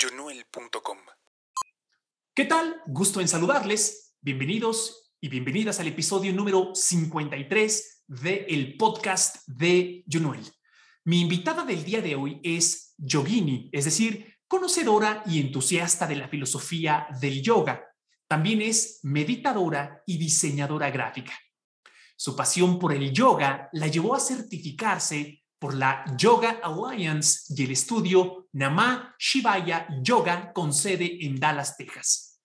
junuel.com. ¿Qué tal? Gusto en saludarles. Bienvenidos y bienvenidas al episodio número 53 del podcast de Junuel. Mi invitada del día de hoy es Yogini, es decir, conocedora y entusiasta de la filosofía del yoga. También es meditadora y diseñadora gráfica. Su pasión por el yoga la llevó a certificarse por la Yoga Alliance y el estudio Nama Shivaya Yoga con sede en Dallas, Texas.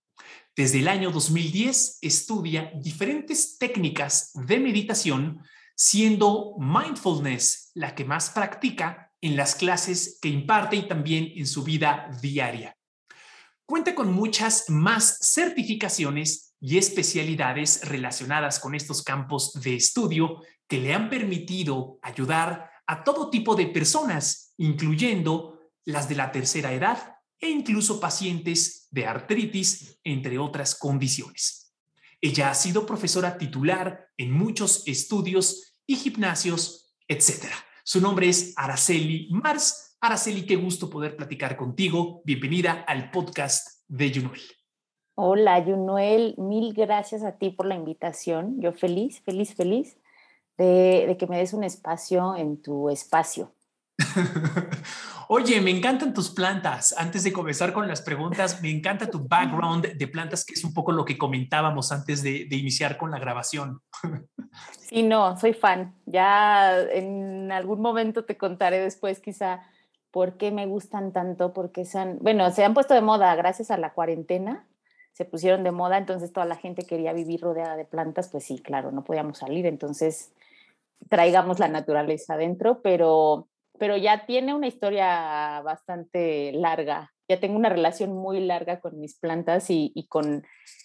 Desde el año 2010 estudia diferentes técnicas de meditación, siendo mindfulness la que más practica en las clases que imparte y también en su vida diaria. Cuenta con muchas más certificaciones y especialidades relacionadas con estos campos de estudio que le han permitido ayudar a todo tipo de personas, incluyendo las de la tercera edad e incluso pacientes de artritis, entre otras condiciones. Ella ha sido profesora titular en muchos estudios y gimnasios, etc. Su nombre es Araceli Mars. Araceli, qué gusto poder platicar contigo. Bienvenida al podcast de Junuel. Hola, Junuel. Mil gracias a ti por la invitación. Yo feliz, feliz, feliz de, que me des un espacio en tu espacio. Oye, me encantan tus plantas. Antes de comenzar con las preguntas, me encanta tu background de plantas, que es un poco lo que comentábamos antes de, iniciar con la grabación. Sí, no, soy fan. Ya en algún momento te contaré después quizá por qué me gustan tanto, porque se han, bueno, se han puesto de moda gracias a la cuarentena, se pusieron de moda, entonces toda la gente quería vivir rodeada de plantas, pues sí, claro, no podíamos salir, entonces traigamos la naturaleza adentro, pero, pero ya tiene una historia bastante larga. Ya tengo una relación muy larga con mis plantas y, y con,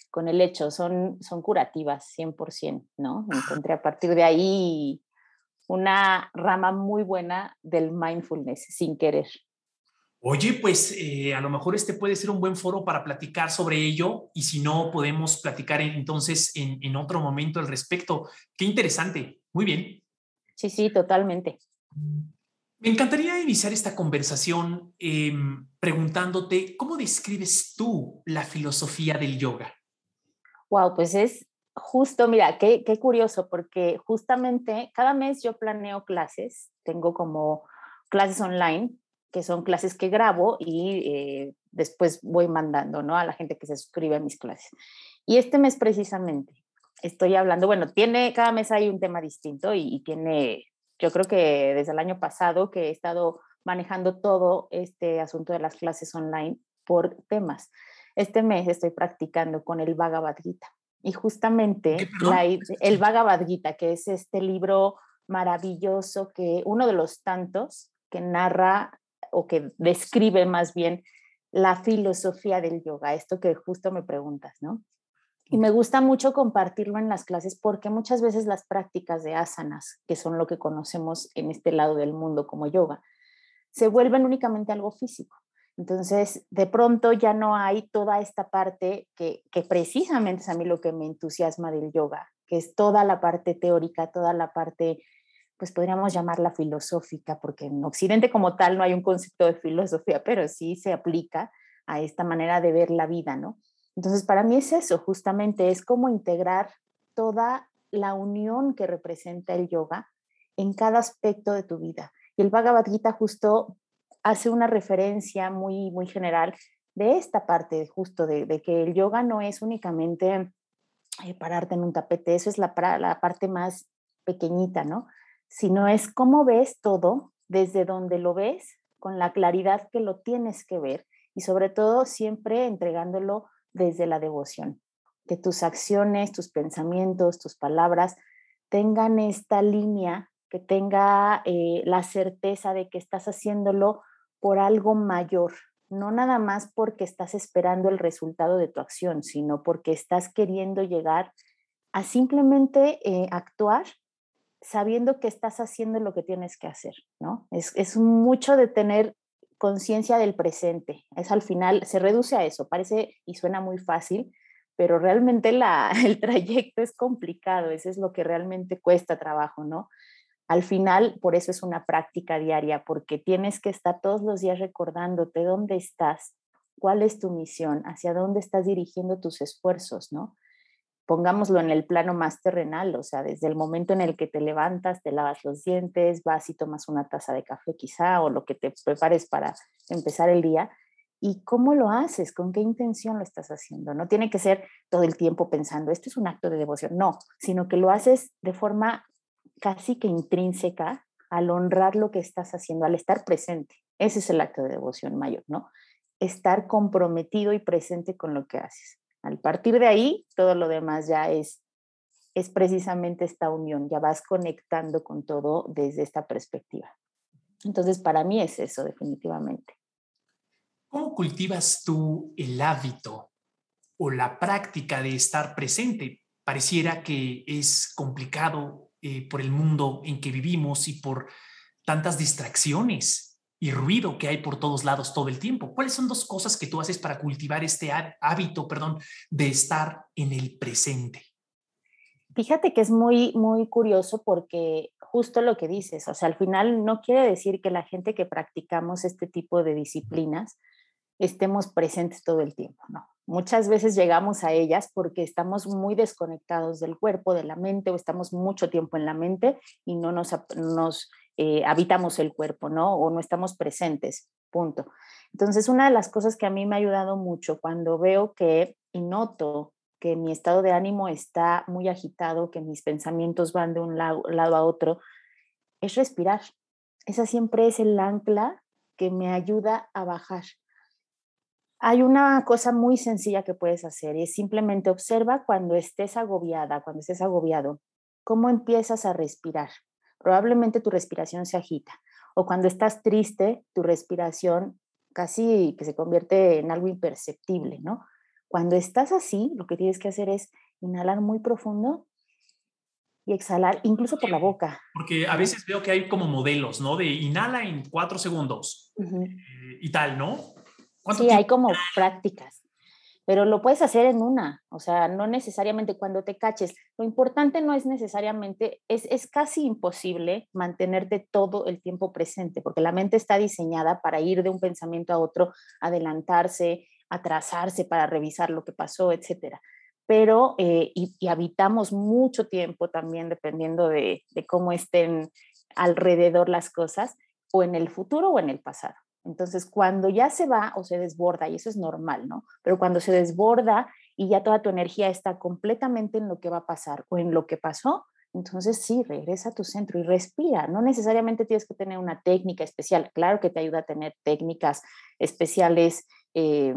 con el hecho, son, son curativas 100%, ¿no? Encontré a partir de ahí una rama muy buena del mindfulness sin querer. Oye, pues eh, a lo mejor este puede ser un buen foro para platicar sobre ello y si no, podemos platicar entonces en, en otro momento al respecto. Qué interesante. Muy bien. Sí, sí, totalmente. Me encantaría iniciar esta conversación em, preguntándote, ¿cómo describes tú la filosofía del yoga? Wow, pues es justo, mira, qué, qué curioso, porque justamente cada mes yo planeo clases, tengo como clases online, que son clases que grabo y eh, después voy mandando, ¿no? A la gente que se suscribe a mis clases. Y este mes precisamente estoy hablando, bueno, tiene, cada mes hay un tema distinto y, tiene, yo creo que desde el año pasado que he estado manejando todo este asunto de las clases online por temas. Este mes estoy practicando con el Bhagavad Gita y justamente el Bhagavad Gita, que es este libro maravilloso que uno de los tantos que narra o que describe más bien la filosofía del yoga, esto que justo me preguntas, ¿no? Y me gusta mucho compartirlo en las clases porque muchas veces las prácticas de asanas, que son lo que conocemos en este lado del mundo como yoga, se vuelven únicamente algo físico. Entonces, de pronto ya no hay toda esta parte que, que precisamente es a mí lo que me entusiasma del yoga, que es toda la parte teórica, toda la parte, pues podríamos llamarla filosófica, porque en Occidente como tal no hay un concepto de filosofía, pero sí se aplica a esta manera de ver la vida, ¿no? Entonces, para mí es eso, justamente, es como integrar toda la unión que representa el yoga en cada aspecto de tu vida. Y el Bhagavad Gita justo hace una referencia muy, muy general de esta parte, justo de, que el yoga no es únicamente eh, pararte en un tapete, eso es la, la parte más pequeñita, ¿no? Sino es cómo ves todo desde donde lo ves, con la claridad que lo tienes que ver y sobre todo siempre entregándolo desde la devoción, que tus acciones, tus pensamientos, tus palabras tengan esta línea, que tenga eh, la certeza de que estás haciéndolo por algo mayor, no nada más porque estás esperando el resultado de tu acción, sino porque estás queriendo llegar a simplemente eh, actuar sabiendo que estás haciendo lo que tienes que hacer, ¿no? Es, es mucho de tener conciencia del presente. Es al final, se reduce a eso, parece y suena muy fácil, pero realmente la, el trayecto es complicado, eso es lo que realmente cuesta trabajo, ¿no? Al final, por eso es una práctica diaria, porque tienes que estar todos los días recordándote dónde estás cuál es tu misión, hacia dónde estás dirigiendo tus esfuerzos, ¿no? Pongámoslo en el plano más terrenal, o sea, desde el momento en el que te levantas, te lavas los dientes, vas y tomas una taza de café quizá o lo que te prepares para empezar el día, y cómo lo haces, con qué intención lo estás haciendo. No tiene que ser todo el tiempo pensando, esto es un acto de devoción, no, sino que lo haces de forma casi que intrínseca al honrar lo que estás haciendo, al estar presente. Ese es el acto de devoción mayor, ¿no? Estar comprometido y presente con lo que haces. Al partir de ahí, todo lo demás ya es, es precisamente esta unión, ya vas conectando con todo desde esta perspectiva. Entonces, para mí es eso, definitivamente. ¿Cómo cultivas tú el hábito o la práctica de estar presente? Pareciera que es complicado eh, por el mundo en que vivimos y por tantas distracciones y ruido que hay por todos lados todo el tiempo. ¿Cuáles son dos cosas que tú haces para cultivar este hábito, perdón, de estar en el presente? Fíjate que es muy, muy curioso porque justo lo que dices, o sea, al final no quiere decir que la gente que practicamos este tipo de disciplinas estemos presentes todo el tiempo, no. Muchas veces llegamos a ellas porque estamos muy desconectados del cuerpo, de la mente, o estamos mucho tiempo en la mente y no nos, nos eh, habitamos el cuerpo, ¿no? O no estamos presentes, punto. Entonces, una de las cosas que a mí me ha ayudado mucho cuando veo que y noto que mi estado de ánimo está muy agitado, que mis pensamientos van de un lado, lado a otro, es respirar. Esa siempre es el ancla que me ayuda a bajar. Hay una cosa muy sencilla que puedes hacer y es simplemente observa cuando estés agobiada, cuando estés agobiado, cómo empiezas a respirar. Probablemente tu respiración se agita o cuando estás triste, tu respiración casi que se convierte en algo imperceptible, ¿no? Cuando estás así, lo que tienes que hacer es inhalar muy profundo y exhalar, incluso por la boca. Porque a veces veo que hay como modelos, ¿no? De inhala en cuatro segundos eh, y tal, ¿no? Sí, hay como prácticas, pero lo puedes hacer en una, o sea, no necesariamente cuando te caches. Lo importante no es necesariamente, es, es casi imposible mantenerte todo el tiempo presente, porque la mente está diseñada para ir de un pensamiento a otro, adelantarse, atrasarse para revisar lo que pasó, etcétera. Pero, eh, y, habitamos mucho tiempo también, dependiendo de, de cómo estén alrededor las cosas, o en el futuro o en el pasado. Entonces, cuando ya se va o se desborda, y eso es normal, ¿no? Pero cuando se desborda y ya toda tu energía está completamente en lo que va a pasar o en lo que pasó, entonces sí, regresa a tu centro y respira. No necesariamente tienes que tener una técnica especial. Claro que te ayuda a tener técnicas especiales eh,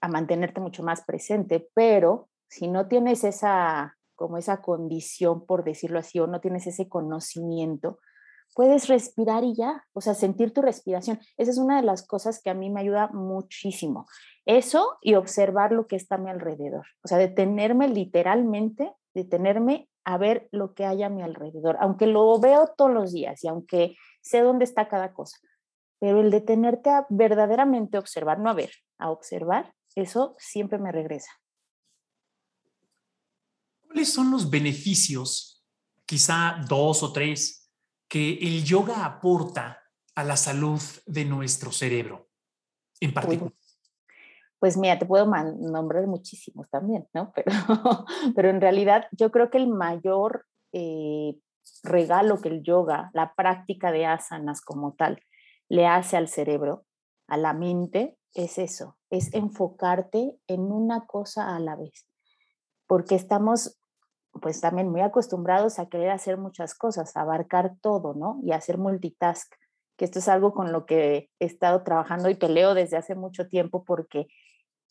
a mantenerte mucho más presente, pero si no tienes esa como esa condición, por decirlo así, o no tienes ese conocimiento, puedes respirar y ya, o sea, sentir tu respiración. Esa es una de las cosas que a mí me ayuda muchísimo. Eso y observar lo que está a mi alrededor. O sea, detenerme literalmente, detenerme a ver lo que hay a mi alrededor, aunque lo veo todos los días y aunque sé dónde está cada cosa. Pero el detenerte a verdaderamente observar, no a ver, a observar, eso siempre me regresa. ¿Cuáles son los beneficios, quizá dos o tres, que el yoga aporta a la salud de nuestro cerebro en pues particular? Pues, mira, te puedo nombrar muchísimos también, ¿no? Pero, pero en realidad yo creo que el mayor eh, regalo que el yoga, la práctica de asanas como tal, le hace al cerebro, a la mente, es eso, es enfocarte en una cosa a la vez. Porque estamos pues también muy acostumbrados a querer hacer muchas cosas, abarcar todo, ¿no? Y hacer multitask, que esto es algo con lo que he estado trabajando y peleo desde hace mucho tiempo porque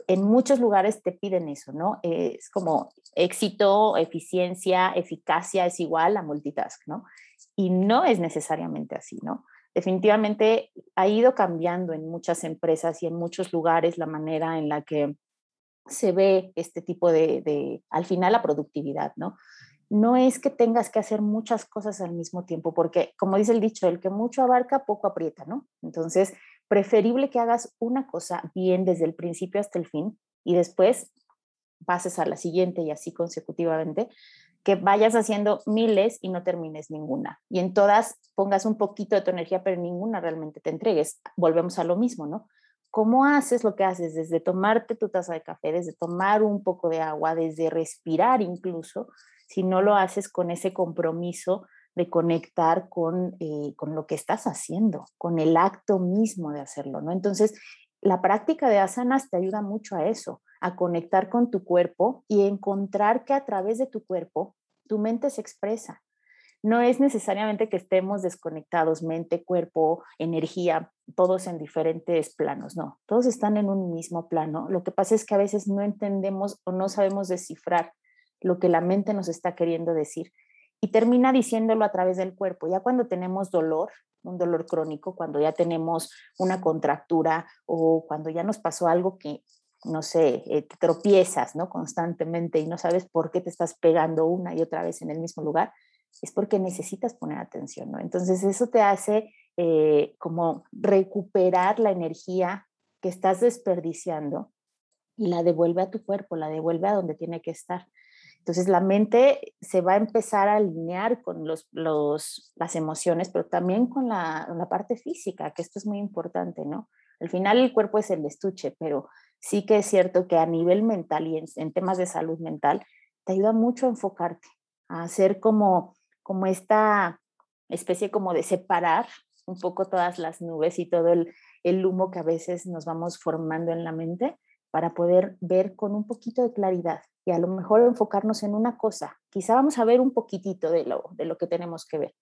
en muchos lugares te piden eso, ¿no? Es como éxito, eficiencia, eficacia es igual a multitask, ¿no? Y no es necesariamente así, ¿no? Definitivamente ha ido cambiando en muchas empresas y en muchos lugares la manera en la que se ve este tipo de, al final, la productividad, ¿no? No es que tengas que hacer muchas cosas al mismo tiempo, porque como dice el dicho, el que mucho abarca, poco aprieta, ¿no? Entonces, preferible que hagas una cosa bien desde el principio hasta el fin y después pases a la siguiente y así consecutivamente, que vayas haciendo miles y no termines ninguna. Y en todas pongas un poquito de tu energía, pero ninguna realmente te entregues. Volvemos a lo mismo, ¿no? ¿Cómo haces lo que haces? Desde tomarte tu taza de café, desde tomar un poco de agua, desde respirar incluso, si no lo haces con ese compromiso de conectar con, eh, con lo que estás haciendo, con el acto mismo de hacerlo, ¿no? Entonces, la práctica de asanas te ayuda mucho a eso, a conectar con tu cuerpo y encontrar que a través de tu cuerpo tu mente se expresa. No es necesariamente que estemos desconectados, mente, cuerpo, energía, todos en diferentes planos, no, todos están en un mismo plano. Lo que pasa es que a veces no entendemos o no sabemos descifrar lo que la mente nos está queriendo decir y termina diciéndolo a través del cuerpo. Ya cuando tenemos dolor, un dolor crónico, cuando ya tenemos una contractura o cuando ya nos pasó algo que, no sé, eh, te tropiezas, ¿no? Constantemente y no sabes por qué te estás pegando una y otra vez en el mismo lugar, es porque necesitas poner atención, ¿no? Entonces eso te hace eh, como recuperar la energía que estás desperdiciando y la devuelve a tu cuerpo, la devuelve a donde tiene que estar. Entonces la mente se va a empezar a alinear con los, las emociones, pero también con la, parte física, que esto es muy importante, ¿no? Al final el cuerpo es el estuche, pero sí que es cierto que a nivel mental y en, temas de salud mental, te ayuda mucho a enfocarte, a hacer como, como esta especie como de separar un poco todas las nubes y todo el, el humo que a veces nos vamos formando en la mente para poder ver con un poquito de claridad y a lo mejor enfocarnos en una cosa. Quizá vamos a ver un poquitito de lo, de lo que tenemos que ver,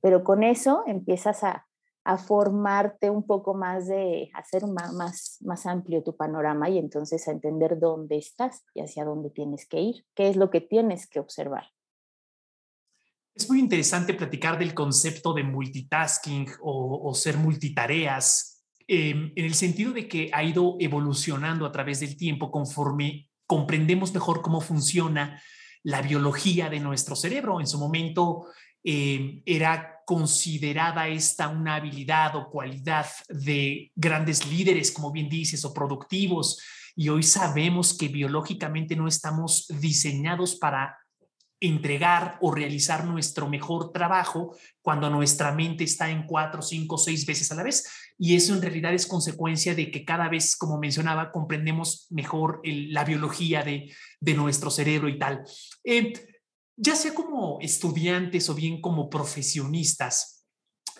pero con eso empiezas a, a formarte un poco más de hacer más, más amplio tu panorama y entonces a entender dónde estás y hacia dónde tienes que ir, qué es lo que tienes que observar. Es muy interesante platicar del concepto de multitasking o, ser multitareas, eh, en el sentido de que ha ido evolucionando a través del tiempo conforme comprendemos mejor cómo funciona la biología de nuestro cerebro. En su momento eh, era considerada esta una habilidad o cualidad de grandes líderes, como bien dices, o productivos, y hoy sabemos que biológicamente no estamos diseñados para entregar o realizar nuestro mejor trabajo cuando nuestra mente está en cuatro, cinco, seis veces a la vez. Y eso en realidad es consecuencia de que cada vez, como mencionaba, comprendemos mejor la biología de, nuestro cerebro y tal. Eh, ya sea como estudiantes o bien como profesionistas,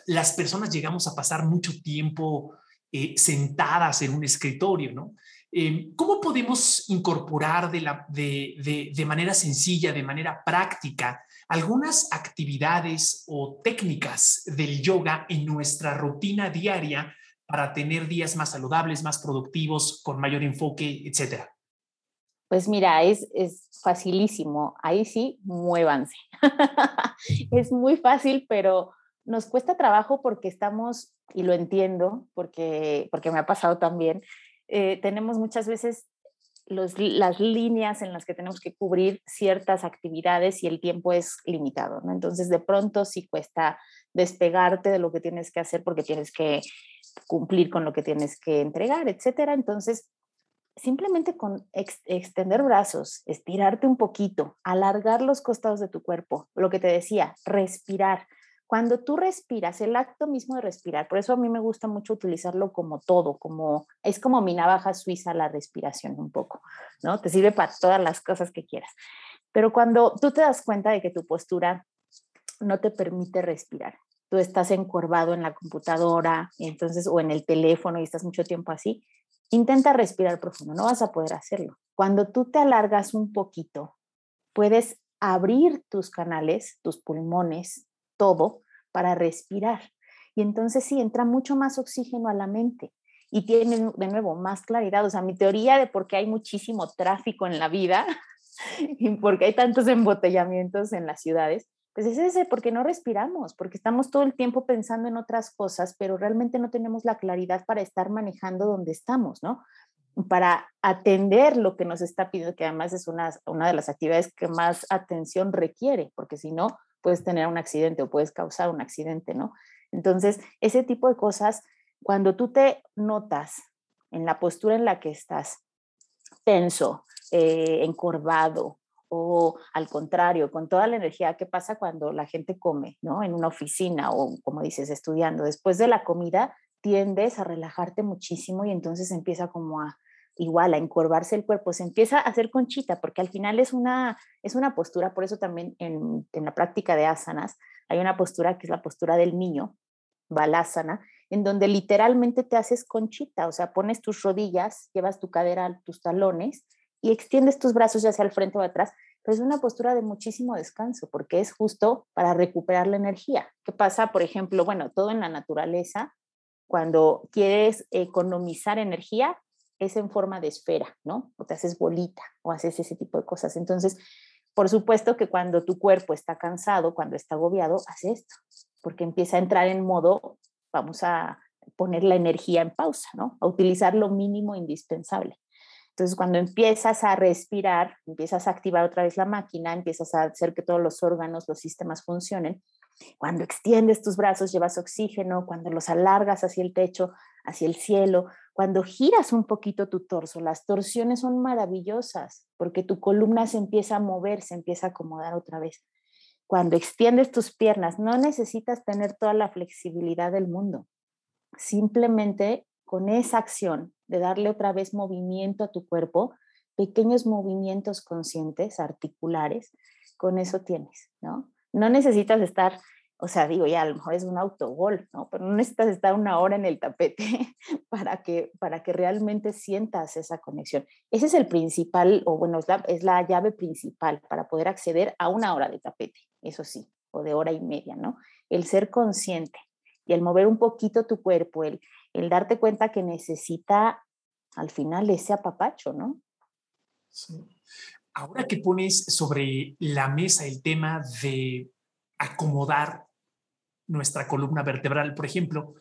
las personas llegamos a pasar mucho tiempo eh, sentadas en un escritorio, ¿no? Eh, ¿Cómo podemos incorporar de, la, de, de, manera sencilla, de manera práctica, algunas actividades o técnicas del yoga en nuestra rutina diaria para tener días más saludables, más productivos, con mayor enfoque, etcétera? Pues mira, es, es facilísimo. Ahí sí, muévanse. es muy fácil, pero nos cuesta trabajo porque estamos, y lo entiendo, porque, porque me ha pasado también, eh, tenemos muchas veces las líneas en las que tenemos que cubrir ciertas actividades y el tiempo es limitado. Entonces, de pronto sí cuesta despegarte de lo que tienes que hacer porque tienes que cumplir con lo que tienes que entregar, etcétera. Entonces, simplemente con extender brazos, estirarte un poquito, alargar los costados de tu cuerpo, lo que te decía, respirar. Cuando tú respiras, el acto mismo de respirar, por eso a mí me gusta mucho utilizarlo como todo, como es como mi navaja suiza la respiración un poco, ¿no? Te sirve para todas las cosas que quieras. Pero cuando tú te das cuenta de que tu postura no te permite respirar, tú estás encorvado en la computadora, entonces o en el teléfono y estás mucho tiempo así, intenta respirar profundo, no vas a poder hacerlo. Cuando tú te alargas un poquito, puedes abrir tus canales, tus pulmones, todo para respirar. Y entonces sí, entra mucho más oxígeno a la mente y tiene de nuevo más claridad. O sea, mi teoría de por qué hay muchísimo tráfico en la vida y por qué hay tantos embotellamientos en las ciudades, pues es ese, porque no respiramos, porque estamos todo el tiempo pensando en otras cosas, pero realmente no tenemos la claridad para estar manejando donde estamos, ¿no? Para atender lo que nos está pidiendo, que además es una, una de las actividades que más atención requiere, porque si no, puedes tener un accidente o puedes causar un accidente, ¿no? Entonces, ese tipo de cosas, cuando tú te notas en la postura en la que estás, tenso, eh, encorvado, o al contrario, con toda la energía que pasa cuando la gente come, ¿no? En una oficina o, como dices, estudiando. Después de la comida, tiendes a relajarte muchísimo y entonces empieza como a igual a encorvarse el cuerpo, se empieza a hacer conchita, porque al final es una, es una postura, por eso también en, en la práctica de asanas hay una postura que es la postura del niño, balasana, en donde literalmente te haces conchita, o sea, pones tus rodillas, llevas tu cadera a tus talones y extiendes tus brazos ya hacia el frente o atrás, pero es una postura de muchísimo descanso porque es justo para recuperar la energía. ¿Qué pasa, por ejemplo? Bueno, todo en la naturaleza, cuando quieres economizar energía, es en forma de esfera, ¿no? O te haces bolita o haces ese tipo de cosas. Entonces, por supuesto que cuando tu cuerpo está cansado, cuando está agobiado, hace esto, porque empieza a entrar en modo, vamos a poner la energía en pausa, ¿no? A utilizar lo mínimo indispensable. Entonces, cuando empiezas a respirar, empiezas a activar otra vez la máquina, empiezas a hacer que todos los órganos, los sistemas funcionen. Cuando extiendes tus brazos, llevas oxígeno, cuando los alargas hacia el techo, hacia el cielo, cuando giras un poquito tu torso, las torsiones son maravillosas porque tu columna se empieza a mover, se empieza a acomodar otra vez. Cuando extiendes tus piernas, no necesitas tener toda la flexibilidad del mundo. Simplemente con esa acción de darle otra vez movimiento a tu cuerpo, pequeños movimientos conscientes, articulares, con eso tienes, ¿no? No necesitas estar o sea, digo, ya a lo mejor es un autogol, ¿no? Pero no necesitas estar una hora en el tapete para que, para que realmente sientas esa conexión. Ese es el principal, o bueno, es la, es la llave principal para poder acceder a una hora de tapete, eso sí, o de hora y media, ¿no? El ser consciente y el mover un poquito tu cuerpo, el, el darte cuenta que necesita al final ese apapacho, ¿no? Sí. Ahora que pones sobre la mesa el tema de acomodar nuestra columna vertebral. Por ejemplo,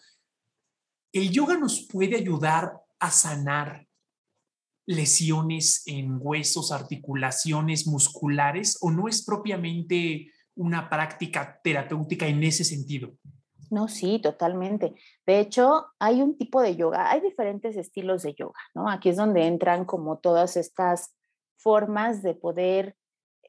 el yoga nos puede ayudar a sanar lesiones en huesos, articulaciones musculares o no es propiamente una práctica terapéutica en ese sentido? No, sí, totalmente. De hecho, hay un tipo de yoga, hay diferentes estilos de yoga, ¿no? Aquí es donde entran como todas estas formas de poder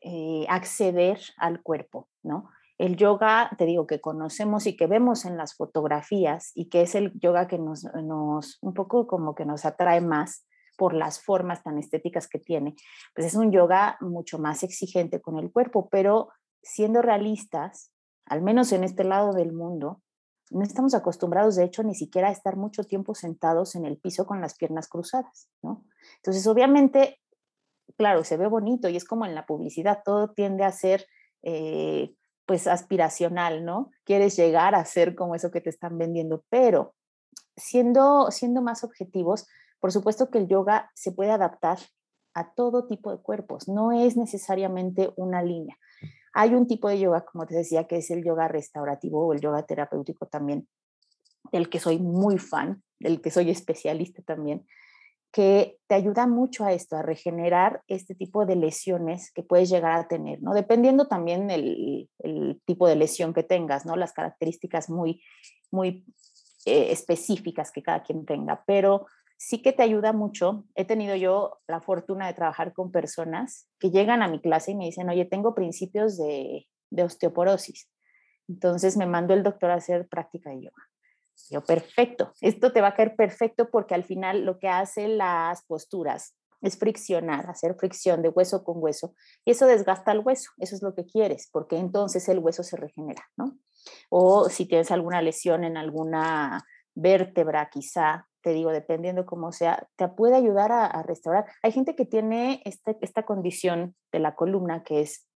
eh, acceder al cuerpo, ¿no? El yoga, te digo, que conocemos y que vemos en las fotografías y que es el yoga que nos, nos un poco como que nos atrae más por las formas tan estéticas que tiene, pues es un yoga mucho más exigente con el cuerpo, pero siendo realistas, al menos en este lado del mundo, no estamos acostumbrados, de hecho, ni siquiera a estar mucho tiempo sentados en el piso con las piernas cruzadas, ¿no? Entonces, obviamente, claro, se ve bonito y es como en la publicidad, todo tiende a ser eh, pues aspiracional, ¿no? Quieres llegar a ser como eso que te están vendiendo, pero siendo, siendo más objetivos, por supuesto que el yoga se puede adaptar a todo tipo de cuerpos, no es necesariamente una línea. Hay un tipo de yoga, como te decía, que es el yoga restaurativo o el yoga terapéutico también, del que soy muy fan, del que soy especialista también, que te ayuda mucho a esto, a regenerar este tipo de lesiones que puedes llegar a tener, ¿no? Dependiendo también el, el tipo de lesión que tengas, ¿no? Las características muy, muy eh, específicas que cada quien tenga, pero sí que te ayuda mucho. He tenido yo la fortuna de trabajar con personas que llegan a mi clase y me dicen, oye, tengo principios de, de osteoporosis. Entonces me mandó el doctor a hacer práctica de yoga. Yo, perfecto, esto te va a caer perfecto porque al final lo que hacen las posturas es friccionar, hacer fricción de hueso con hueso y eso desgasta el hueso, eso es lo que quieres, porque entonces el hueso se regenera, ¿no? O si tienes alguna lesión en alguna vértebra, quizá, te digo, dependiendo cómo sea, te puede ayudar a, restaurar. Hay gente que tiene este, esta condición de la columna que es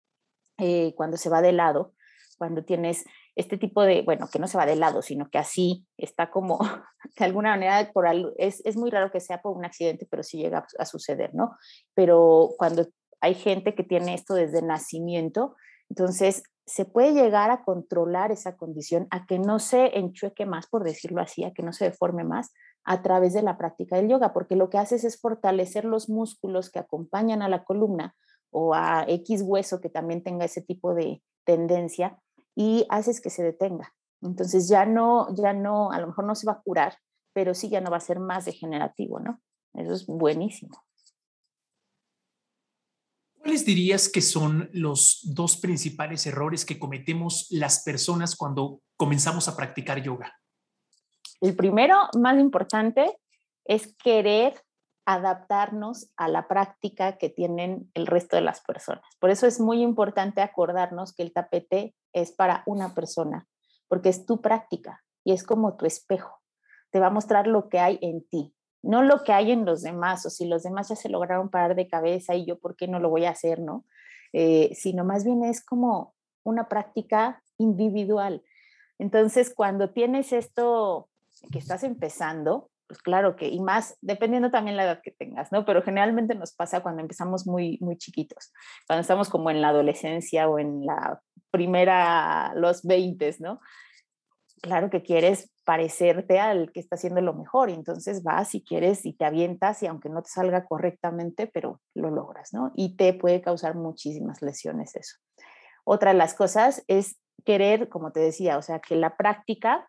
eh, cuando se va de lado, cuando tienes este tipo de, bueno, que no se va de lado, sino que así está como, de alguna manera, por es, es muy raro que sea por un accidente, pero sí llega a suceder, ¿no? Pero cuando hay gente que tiene esto desde nacimiento, entonces se puede llegar a controlar esa condición, a que no se enchueque más, por decirlo así, a que no se deforme más a través de la práctica del yoga, porque lo que haces es fortalecer los músculos que acompañan a la columna o a X hueso que también tenga ese tipo de tendencia y haces que se detenga. Entonces ya no, ya no, a lo mejor no se va a curar, pero sí ya no va a ser más degenerativo, ¿no? Eso es buenísimo. ¿Cuáles dirías que son los dos principales errores que cometemos las personas cuando comenzamos a practicar yoga? El primero, más importante, es querer adaptarnos a la práctica que tienen el resto de las personas. Por eso es muy importante acordarnos que el tapete es para una persona, porque es tu práctica y es como tu espejo. Te va a mostrar lo que hay en ti, no lo que hay en los demás, o si los demás ya se lograron parar de cabeza y yo por qué no lo voy a hacer, ¿no? Eh, sino más bien es como una práctica individual. Entonces, cuando tienes esto que estás empezando, pues claro que, y más dependiendo también la edad que tengas, ¿no? Pero generalmente nos pasa cuando empezamos muy, muy chiquitos, cuando estamos como en la adolescencia o en la primera, los 20, ¿no? Claro que quieres parecerte al que está haciendo lo mejor, y entonces vas y quieres y te avientas y aunque no te salga correctamente, pero lo logras, ¿no? Y te puede causar muchísimas lesiones eso. Otra de las cosas es querer, como te decía, o sea, que la práctica,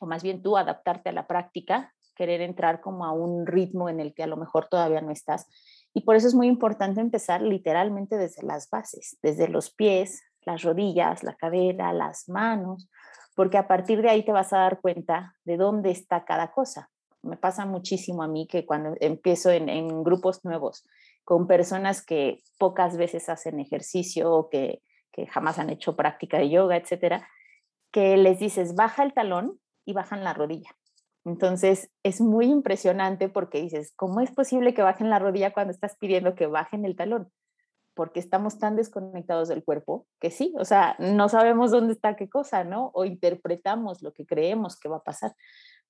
o más bien tú adaptarte a la práctica, querer entrar como a un ritmo en el que a lo mejor todavía no estás. Y por eso es muy importante empezar literalmente desde las bases, desde los pies, las rodillas, la cadera, las manos, porque a partir de ahí te vas a dar cuenta de dónde está cada cosa. Me pasa muchísimo a mí que cuando empiezo en, grupos nuevos con personas que pocas veces hacen ejercicio o que, que jamás han hecho práctica de yoga, etcétera, que les dices baja el talón y bajan la rodilla. Entonces es muy impresionante porque dices, ¿cómo es posible que bajen la rodilla cuando estás pidiendo que bajen el talón? Porque estamos tan desconectados del cuerpo que sí, o sea, no sabemos dónde está qué cosa, ¿no? O interpretamos lo que creemos que va a pasar.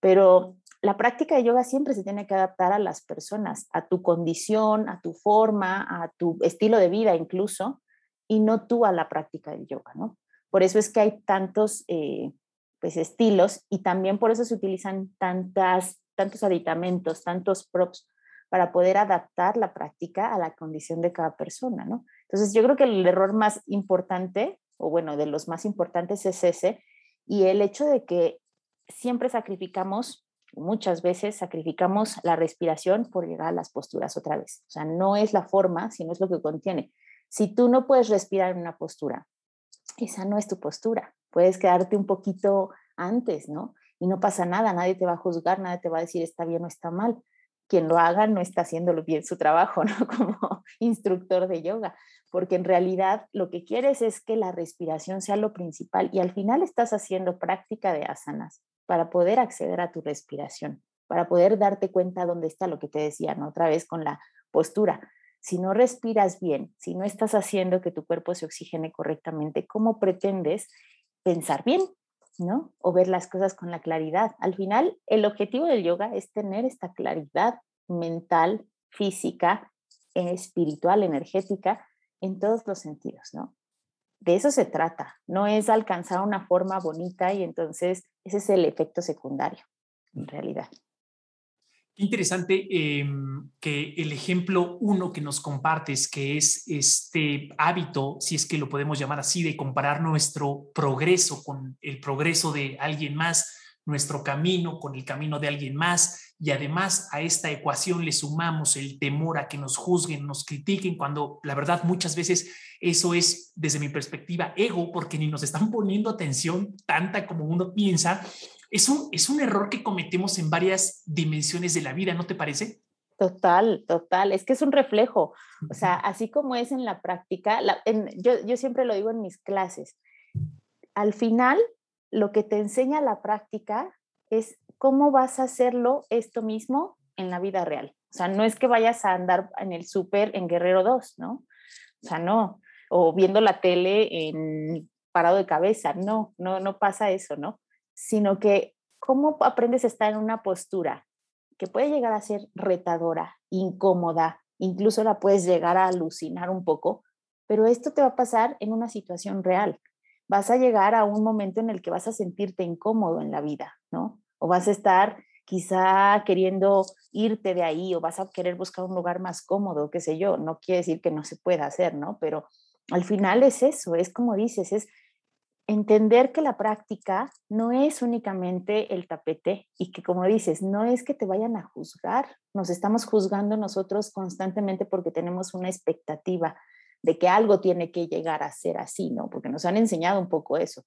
Pero la práctica de yoga siempre se tiene que adaptar a las personas, a tu condición, a tu forma, a tu estilo de vida incluso, y no tú a la práctica del yoga, ¿no? Por eso es que hay tantos eh, pues, estilos y también por eso se utilizan tantas, tantos aditamentos, tantos props para poder adaptar la práctica a la condición de cada persona, ¿no? Entonces yo creo que el error más importante, o bueno, de los más importantes es ese, y el hecho de que siempre sacrificamos, muchas veces sacrificamos la respiración por llegar a las posturas otra vez. O sea, no es la forma, sino es lo que contiene. Si tú no puedes respirar en una postura, esa no es tu postura puedes quedarte un poquito antes, ¿no? Y no pasa nada, nadie te va a juzgar, nadie te va a decir está bien o está mal. Quien lo haga no está haciendo bien su trabajo, ¿no? Como instructor de yoga, porque en realidad lo que quieres es que la respiración sea lo principal y al final estás haciendo práctica de asanas para poder acceder a tu respiración, para poder darte cuenta dónde está lo que te decía, ¿no? Otra vez con la postura. Si no respiras bien, si no estás haciendo que tu cuerpo se oxigene correctamente, ¿cómo pretendes pensar bien, ¿no? O ver las cosas con la claridad. Al final, el objetivo del yoga es tener esta claridad mental, física, espiritual, energética, en todos los sentidos, ¿no? De eso se trata, no es alcanzar una forma bonita y entonces ese es el efecto secundario, en realidad interesante em, que el ejemplo uno que nos compartes, que es este hábito, si es que lo podemos llamar así, de comparar nuestro progreso con el progreso de alguien más, nuestro camino con el camino de alguien más, y además a esta ecuación le sumamos el temor a que nos juzguen, nos critiquen, cuando la verdad muchas veces eso es, desde mi perspectiva, ego, porque ni nos están poniendo atención tanta como uno piensa es un, es un error que cometemos en varias dimensiones de la vida, ¿no te parece? Total, total. Es que es un reflejo. O sea, así como es en la práctica, yo, yo siempre lo digo en mis clases, al final lo que te enseña la práctica es cómo vas a hacerlo esto mismo en la vida real. O sea, no es que vayas a andar en el súper en Guerrero 2, ¿no? O sea, no. O viendo la tele en parado de cabeza. No, no, no pasa eso, ¿no? Sino que cómo aprendes a estar en una postura que puede llegar a ser retadora, incómoda, incluso la puedes llegar a alucinar un poco, pero esto te va a pasar en una situación real. Vas a llegar a un momento en el que vas a sentirte incómodo en la vida, ¿no? O vas a estar quizá queriendo irte de ahí o vas a querer buscar un lugar más cómodo, qué sé yo. No quiere decir que no se pueda hacer, ¿no? Pero al final es eso, es como dices, es entender que la práctica no es únicamente el tapete y que como dices, no es que te vayan a juzgar, nos estamos juzgando nosotros constantemente porque tenemos una expectativa de que algo tiene que llegar a ser así, ¿no? Porque nos han enseñado un poco eso.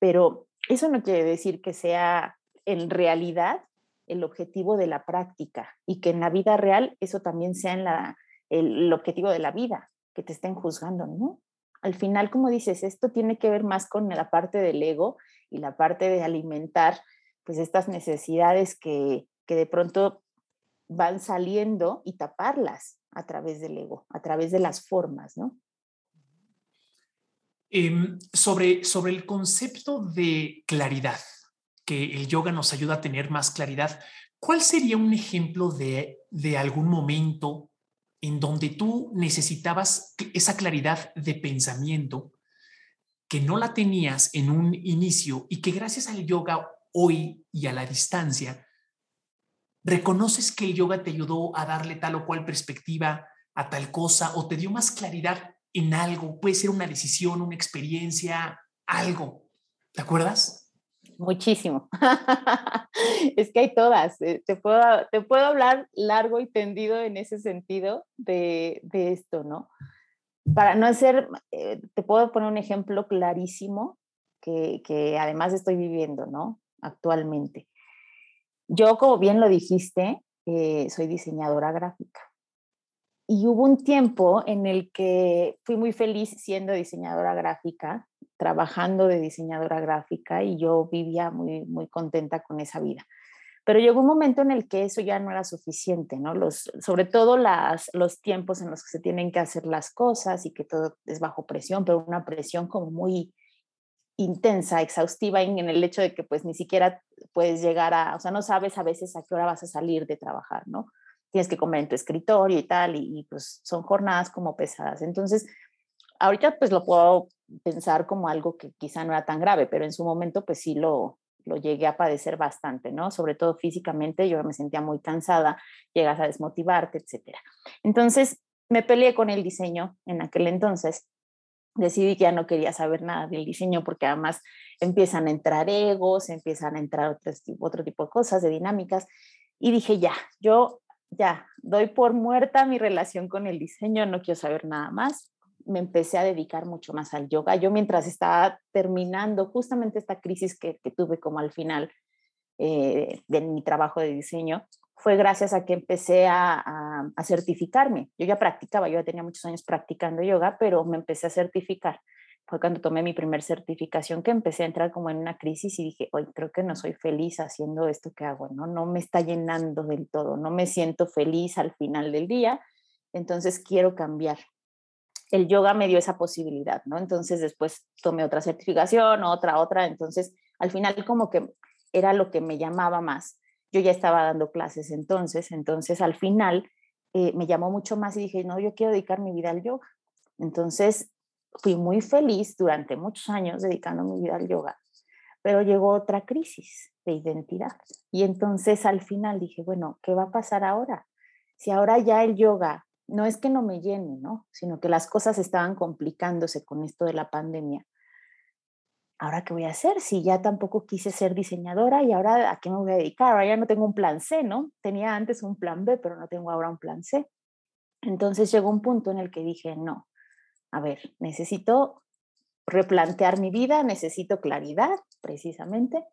Pero eso no quiere decir que sea en realidad el objetivo de la práctica y que en la vida real eso también sea en la, el, objetivo de la vida, que te estén juzgando, ¿no? Al final, como dices, esto tiene que ver más con la parte del ego y la parte de alimentar pues estas necesidades que, que de pronto van saliendo y taparlas a través del ego, a través de las formas, ¿no? Em, sobre, sobre el concepto de claridad, que el yoga nos ayuda a tener más claridad, ¿cuál sería un ejemplo de, de algún momento en donde tú necesitabas esa claridad de pensamiento que no la tenías en un inicio y que gracias al yoga hoy y a la distancia, reconoces que el yoga te ayudó a darle tal o cual perspectiva a tal cosa o te dio más claridad en algo, puede ser una decisión, una experiencia, algo. ¿Te acuerdas? Muchísimo. es que hay todas. Eh, te puedo, te puedo hablar largo y tendido en ese sentido de, de esto, ¿no? Para no hacer, eh, te puedo poner un ejemplo clarísimo que, que además estoy viviendo, ¿no? Actualmente. Yo, como bien lo dijiste, eh, soy diseñadora gráfica. Y hubo un tiempo en el que fui muy feliz siendo diseñadora gráfica, trabajando de diseñadora gráfica y yo vivía muy, muy contenta con esa vida. Pero llegó un momento en el que eso ya no era suficiente, ¿no? Los, sobre todo las, los tiempos en los que se tienen que hacer las cosas y que todo es bajo presión, pero una presión como muy intensa, exhaustiva en, el hecho de que pues ni siquiera puedes llegar a, o sea, no sabes a veces a qué hora vas a salir de trabajar, ¿no? tienes que comer en tu escritorio y tal, y, pues son jornadas como pesadas. Entonces, ahorita pues lo puedo pensar como algo que quizá no era tan grave, pero en su momento pues sí lo, lo llegué a padecer bastante, ¿no? Sobre todo físicamente, yo me sentía muy cansada, llegas a desmotivarte, etc. Entonces, me peleé con el diseño en aquel entonces. Decidí que ya no quería saber nada del diseño porque además empiezan a entrar egos, empiezan a entrar otro tipo, otro tipo de cosas, de dinámicas. Y dije, ya, yo ya, doy por muerta mi relación con el diseño, no quiero saber nada más. Me empecé a dedicar mucho más al yoga. Yo mientras estaba terminando justamente esta crisis que, tuve como al final eh, de mi trabajo de diseño, fue gracias a que empecé a, a, certificarme. Yo ya practicaba, yo ya tenía muchos años practicando yoga, pero me empecé a certificar fue cuando tomé mi primer certificación que empecé a entrar como en una crisis y dije, hoy creo que no soy feliz haciendo esto que hago, ¿no? No me está llenando del todo, no me siento feliz al final del día, entonces quiero cambiar. El yoga me dio esa posibilidad, ¿no? Entonces después tomé otra certificación, otra, otra, entonces al final como que era lo que me llamaba más. Yo ya estaba dando clases entonces, entonces al final eh, me llamó mucho más y dije, no, yo quiero dedicar mi vida al yoga. Entonces fui muy feliz durante muchos años dedicando mi vida al yoga, pero llegó otra crisis de identidad. Y entonces al final dije, bueno, ¿qué va a pasar ahora? Si ahora ya el yoga no es que no me llene, ¿no? Sino que las cosas estaban complicándose con esto de la pandemia. ¿Ahora qué voy a hacer? Si ya tampoco quise ser diseñadora y ahora a qué me voy a dedicar? Ahora ya no tengo un plan C, ¿no? Tenía antes un plan B, pero no tengo ahora un plan C. Entonces llegó un punto en el que dije, no, a ver, necesito replantear mi vida, necesito claridad, precisamente.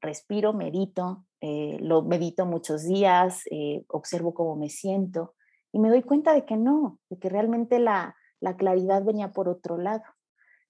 Respiro, medito, eh, lo medito muchos días, eh, observo cómo me siento y me doy cuenta de que no, de que realmente la, la claridad venía por otro lado.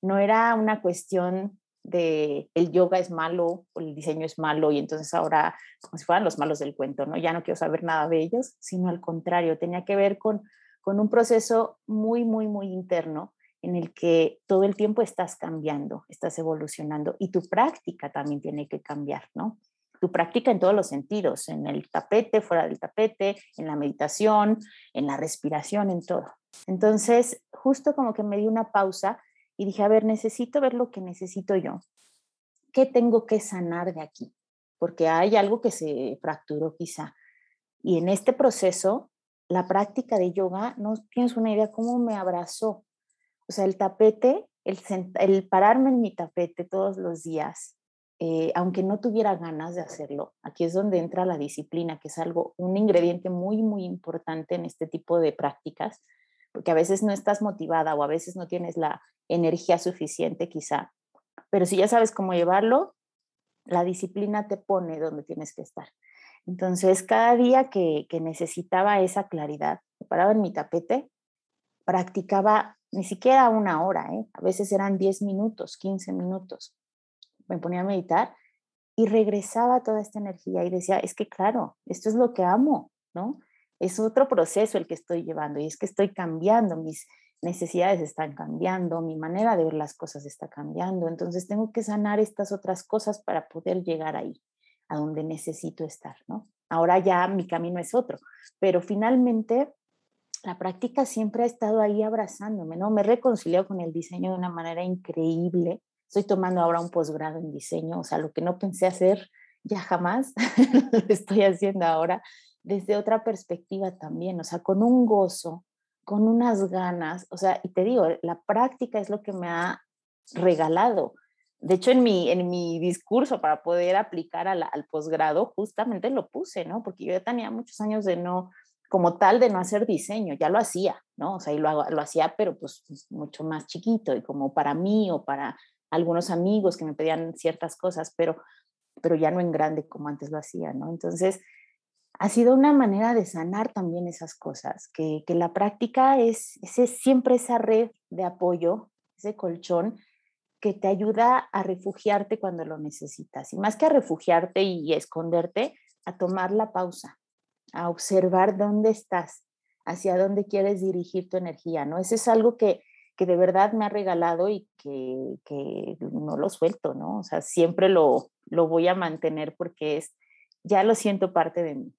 No era una cuestión de el yoga es malo o el diseño es malo y entonces ahora como si fueran los malos del cuento, ¿no? Ya no quiero saber nada de ellos, sino al contrario, tenía que ver con con un proceso muy, muy, muy interno en el que todo el tiempo estás cambiando, estás evolucionando y tu práctica también tiene que cambiar, ¿no? Tu práctica en todos los sentidos, en el tapete, fuera del tapete, en la meditación, en la respiración, en todo. Entonces, justo como que me di una pausa y dije, a ver, necesito ver lo que necesito yo. ¿Qué tengo que sanar de aquí? Porque hay algo que se fracturó quizá. Y en este proceso la práctica de yoga, no tienes una idea cómo me abrazó. O sea, el tapete, el, el pararme en mi tapete todos los días, eh, aunque no tuviera ganas de hacerlo, aquí es donde entra la disciplina, que es algo, un ingrediente muy, muy importante en este tipo de prácticas, porque a veces no estás motivada o a veces no tienes la energía suficiente quizá, pero si ya sabes cómo llevarlo, la disciplina te pone donde tienes que estar. Entonces, cada día que, necesitaba esa claridad, me paraba en mi tapete, practicaba ni siquiera una hora, ¿eh? a veces eran 10 minutos, 15 minutos. Me ponía a meditar y regresaba toda esta energía y decía, es que claro, esto es lo que amo, ¿no? Es otro proceso el que estoy llevando y es que estoy cambiando, mis necesidades están cambiando, mi manera de ver las cosas está cambiando, entonces tengo que sanar estas otras cosas para poder llegar ahí a donde necesito estar, ¿no? Ahora ya mi camino es otro, pero finalmente la práctica siempre ha estado ahí abrazándome, ¿no? Me he reconciliado con el diseño de una manera increíble. Estoy tomando ahora un posgrado en diseño, o sea, lo que no pensé hacer ya jamás, lo estoy haciendo ahora desde otra perspectiva también, o sea, con un gozo, con unas ganas, o sea, y te digo, la práctica es lo que me ha regalado de hecho, en mi, en mi discurso para poder aplicar al, al posgrado, justamente lo puse, ¿no? Porque yo ya tenía muchos años de no, como tal, de no hacer diseño, ya lo hacía, ¿no? O sea, y lo, lo hacía, pero pues mucho más chiquito y como para mí o para algunos amigos que me pedían ciertas cosas, pero, pero ya no en grande como antes lo hacía, ¿no? Entonces, ha sido una manera de sanar también esas cosas, que, que la práctica es, es siempre esa red de apoyo, ese colchón que te ayuda a refugiarte cuando lo necesitas. Y más que a refugiarte y esconderte, a tomar la pausa, a observar dónde estás, hacia dónde quieres dirigir tu energía, ¿no? Eso es algo que, que de verdad me ha regalado y que, que, no lo suelto, ¿no? O sea, siempre lo, lo voy a mantener porque es, ya lo siento parte de mí.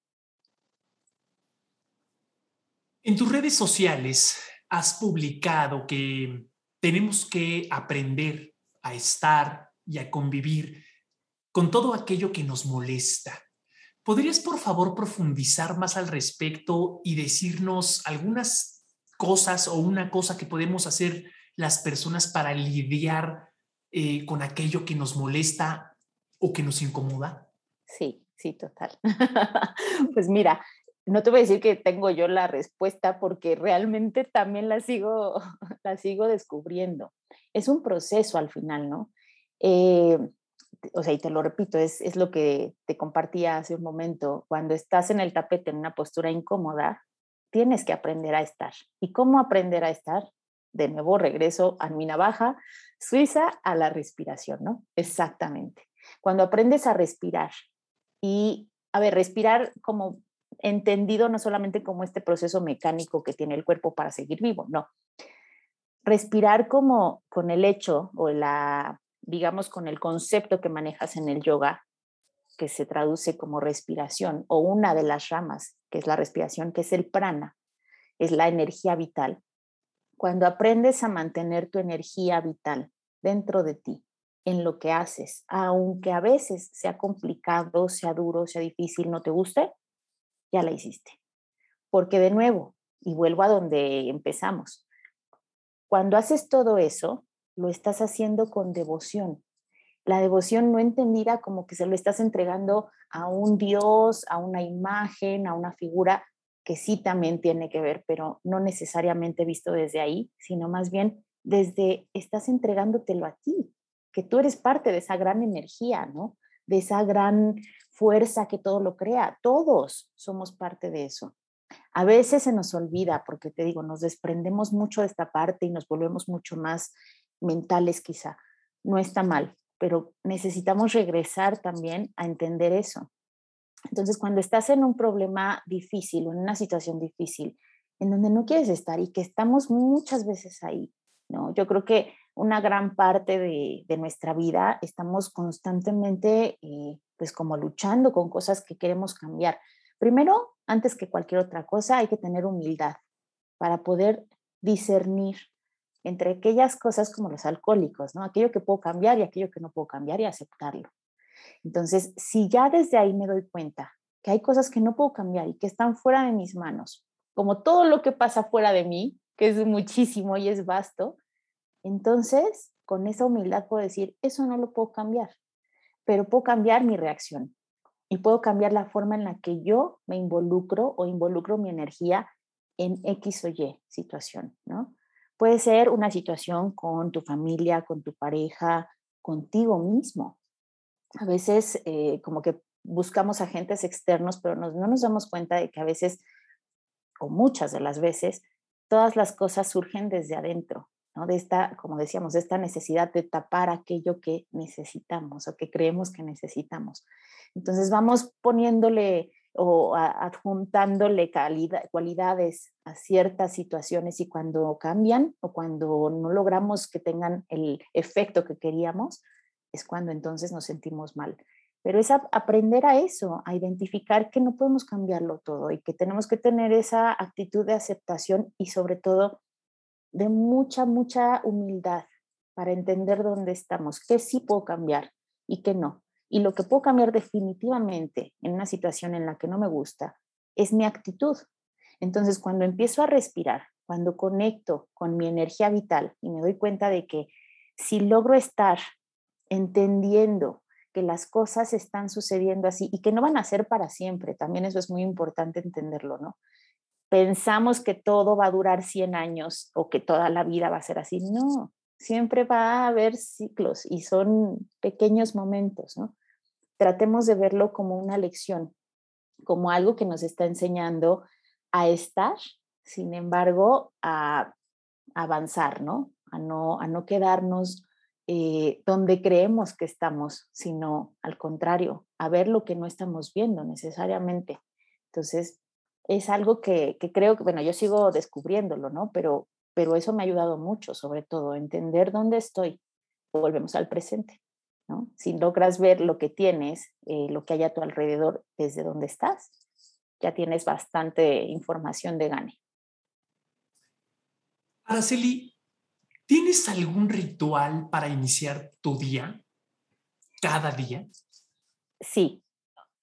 En tus redes sociales has publicado que tenemos que aprender a estar y a convivir con todo aquello que nos molesta. ¿Podrías, por favor, profundizar más al respecto y decirnos algunas cosas o una cosa que podemos hacer las personas para lidiar eh, con aquello que nos molesta o que nos incomoda? Sí, sí, total. pues mira, no te voy a decir que tengo yo la respuesta porque realmente también la sigo, la sigo descubriendo es un proceso al final, ¿no? Eh, o sea, y te lo repito, es, es lo que te compartía hace un momento, cuando estás en el tapete en una postura incómoda, tienes que aprender a estar. ¿Y cómo aprender a estar? De nuevo regreso a mi navaja suiza a la respiración, ¿no? Exactamente. Cuando aprendes a respirar y, a ver, respirar como entendido no solamente como este proceso mecánico que tiene el cuerpo para seguir vivo, no, respirar como con el hecho o la, digamos, con el concepto que manejas en el yoga, que se traduce como respiración, o una de las ramas, que es la respiración, que es el prana, es la energía vital. Cuando aprendes a mantener tu energía vital dentro de ti, en lo que haces, aunque a veces sea complicado, sea duro, sea difícil, no te guste, ya la hiciste. Porque de nuevo, y vuelvo a donde empezamos, cuando haces todo eso, lo estás haciendo con devoción. La devoción no entendida como que se lo estás entregando a un Dios, a una imagen, a una figura que sí también tiene que ver, pero no necesariamente visto desde ahí, sino más bien desde estás entregándotelo a ti, que tú eres parte de esa gran energía, ¿no? De esa gran fuerza que todo lo crea. Todos somos parte de eso. A veces se nos olvida, porque te digo, nos desprendemos mucho de esta parte y nos volvemos mucho más mentales quizá. No está mal, pero necesitamos regresar también a entender eso. Entonces, cuando estás en un problema difícil o en una situación difícil, en donde no quieres estar y que estamos muchas veces ahí, ¿no? Yo creo que una gran parte de, nuestra vida estamos constantemente, eh, pues como luchando con cosas que queremos cambiar. Primero, antes que cualquier otra cosa, hay que tener humildad para poder discernir entre aquellas cosas como los alcohólicos, ¿no? Aquello que puedo cambiar y aquello que no puedo cambiar y aceptarlo. Entonces, si ya desde ahí me doy cuenta que hay cosas que no puedo cambiar y que están fuera de mis manos, como todo lo que pasa fuera de mí, que es muchísimo y es vasto, entonces con esa humildad puedo decir, eso no lo puedo cambiar, pero puedo cambiar mi reacción y puedo cambiar la forma en la que yo me involucro o involucro mi energía en X o Y situación, ¿no? Puede ser una situación con tu familia, con tu pareja, contigo mismo. a veces eh, como que buscamos agentes externos, pero no nos damos cuenta de que a veces, o muchas de las veces, todas las cosas surgen desde adentro, ¿no? De esta, como decíamos, de esta necesidad de tapar aquello que necesitamos o que creemos que necesitamos. Entonces vamos poniéndole o adjuntándole cualidades a ciertas situaciones y cuando cambian o cuando no logramos que tengan el efecto que queríamos, es cuando entonces nos sentimos mal. Pero es aprender a eso, a identificar que no podemos cambiarlo todo y que tenemos que tener esa actitud de aceptación y sobre todo de mucha, mucha humildad para entender dónde estamos, qué sí puedo cambiar y qué no. Y lo que puedo cambiar definitivamente en una situación en la que no me gusta es mi actitud. Entonces, cuando empiezo a respirar, cuando conecto con mi energía vital y me doy cuenta de que si logro estar entendiendo que las cosas están sucediendo así y que no van a ser para siempre, también eso es muy importante entenderlo, ¿no? Pensamos que todo va a durar 100 años o que toda la vida va a ser así. No, siempre va a haber ciclos y son pequeños momentos, ¿no? Tratemos de verlo como una lección, como algo que nos está enseñando a estar, sin embargo, a avanzar, ¿no? A no, a no quedarnos eh, donde creemos que estamos, sino al contrario, a ver lo que no estamos viendo necesariamente. Entonces, es algo que, que creo que, bueno, yo sigo descubriéndolo, ¿no? Pero pero eso me ha ayudado mucho, sobre todo, a entender dónde estoy. Volvemos al presente, ¿no? Si logras ver lo que tienes, eh, lo que hay a tu alrededor desde donde estás, ya tienes bastante información de gane. Araceli, ¿tienes algún ritual para iniciar tu día cada día? Sí,